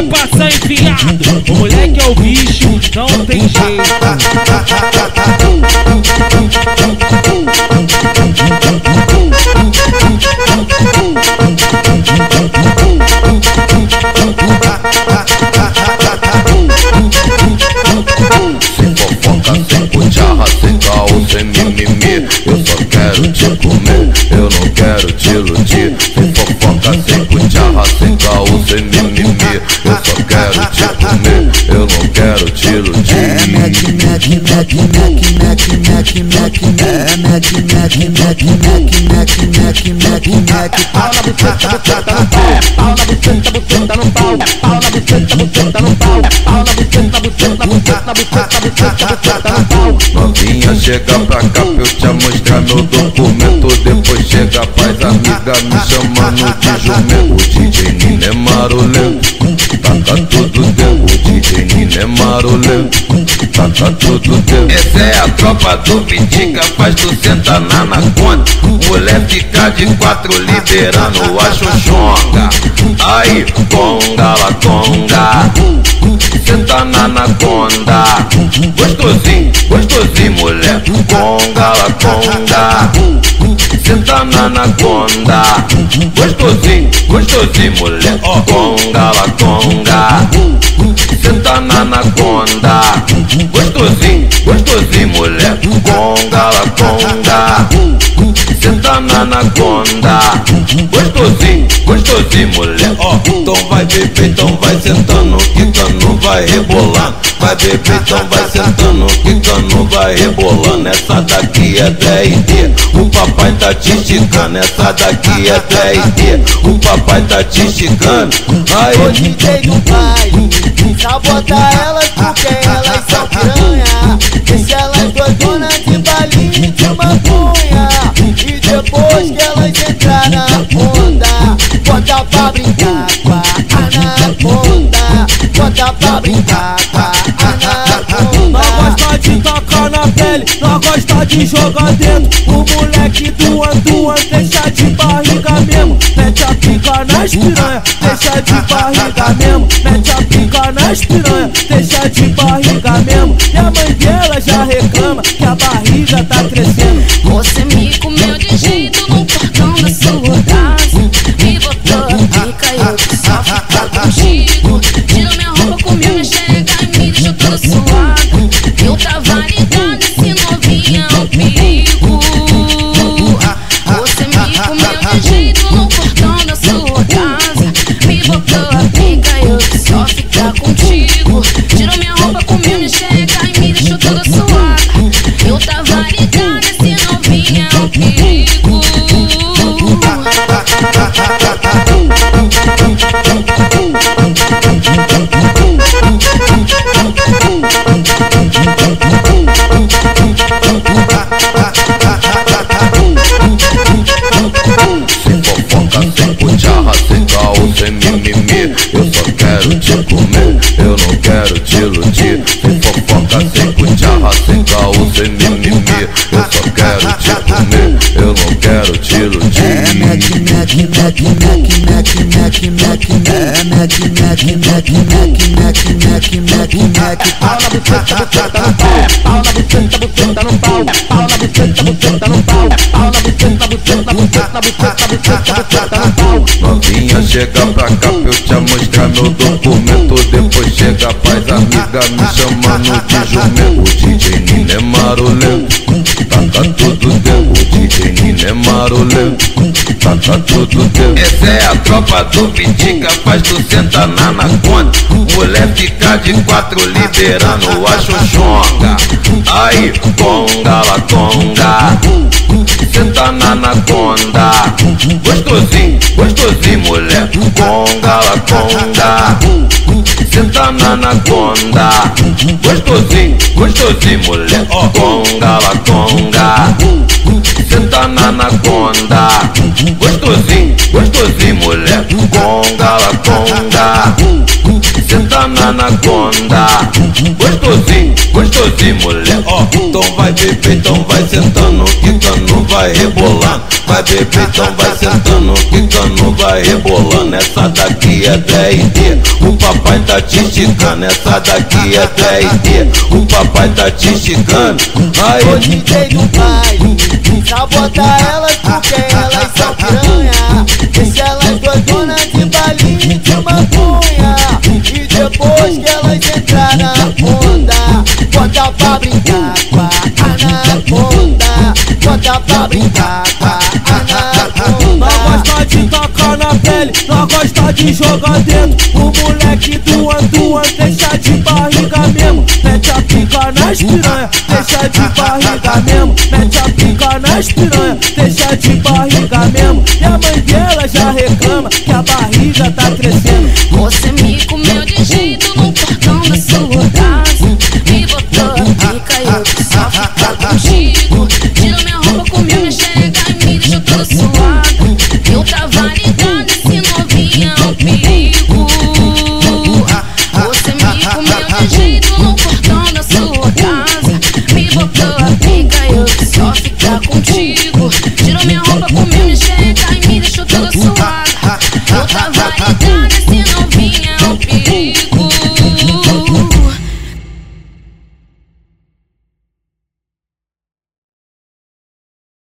vai passar enfiado. O moleque é o bicho, não tem jeito. Eu só quero te comer, eu não quero te iludir eu não quero te iludir É Mac, Mac, Mac, Mac, Mac, Mac, Mac, É Mac, Mac, Mac, Mac, Mac, Mac, Mac, Mac Pau na buceta, buceta no pau. Pau na buceta, buceta no pau. Pau na buceta, buceta no pau. Pau na buceta, buceta, buceta, buceta, buceta, buceta no pau. Novinha, chega pra cá pra eu te mostrar meu documento. Depois chega, faz amiga me chamando de jumento. O DJ Nino é marolento, taca tudo dentro O DJ Nino é marolento, taca tudo dentro Essa é a tropa do Vitica, faz tu sentar na anaconda Mulher fica de quatro liberando a xoxonga Aí, conga, la conga Senta na anaconda Gostosinho, Conga, la conga Senta na anaconda. Gostosinho, gostosinho mulher Conga, la conga. Senta na anaconda. Gostosinho, gostosinho mulher Conga, la conga. Senta na anaconda gostosinho mulher. Então vai beber, então vai sentando Quicando, vai rebolando Vai beber, então vai sentando Quicando, vai rebolando Essa daqui é 10D O papai tá te esticando. Essa daqui é 10D O papai tá te esticando. Aí, DJ do baile, sabota elas porque elas são piranha. Deixa elas doidonas de balinho de maconha Pra brincar Não gosta de tocar na pele, não gosta de jogar dentro. O moleque do Anduan deixa de barriga mesmo. Mete a pica nas piranha, deixa de barriga mesmo. Mete a pica nas piranha, deixa de barriga mesmo. E a mãe dela já reclama que a barriga tá crescendo. Você me comeu sem mimimi Eu só quero te comer, eu não quero É É Mac, Mac, Mac Pau na buceta, buceta no pau. Pau na buceta, buceta no pau. Pau na buceta, buceta no pau. Pau na buceta, buceta no pau. Novinha, chega pra cá pra eu te mostrar meu documento. Depois chega, faz amiga me chamando de jumento. O DJ Nino é marolento, taca tudo dentro O DJ Nino é marolento, taca tudo dentro Essa é a tropa do Vitica, faz tu sentar na anaconda Mulher fica de quatro liberando a xoxonga Aí, conga, la conga Senta na anaconda. Gostosinho, gostosinho mulher Conga, la conga Senta na anaconda. Gostosinho, gostosinho mulher Conga, la conga Senta na anaconda. Gostosinho, gostosinho mulher Conga, la conga Senta na anaconda. Gostosinho, gostosinho Ó, então vai beber, então vai sentando Quicando, vai rebolando. Vai beber, então vai sentando, quicando, vai rebolando. Essa daqui é 10D, o papai tá te esticando. Essa daqui é 10D, o papai tá te esticando. Aí, o DJ do baile, sabota elas porque elas são piranha. Deixa elas doidonas de balinho de maconha. E depois que elas entrar na onda, bota pra brincar. Bota pra brincar. Nós gosta de tocar na pele, nós gosta de jogar dentro. O moleque do Antuan deixa de barriga mesmo. Mete a pica nas piranha, deixa de barriga mesmo. Mete a pica nas piranha, deixa de barriga mesmo. E a mãe dela já reclama que a barriga tá crescendo. Você me comeu I'm.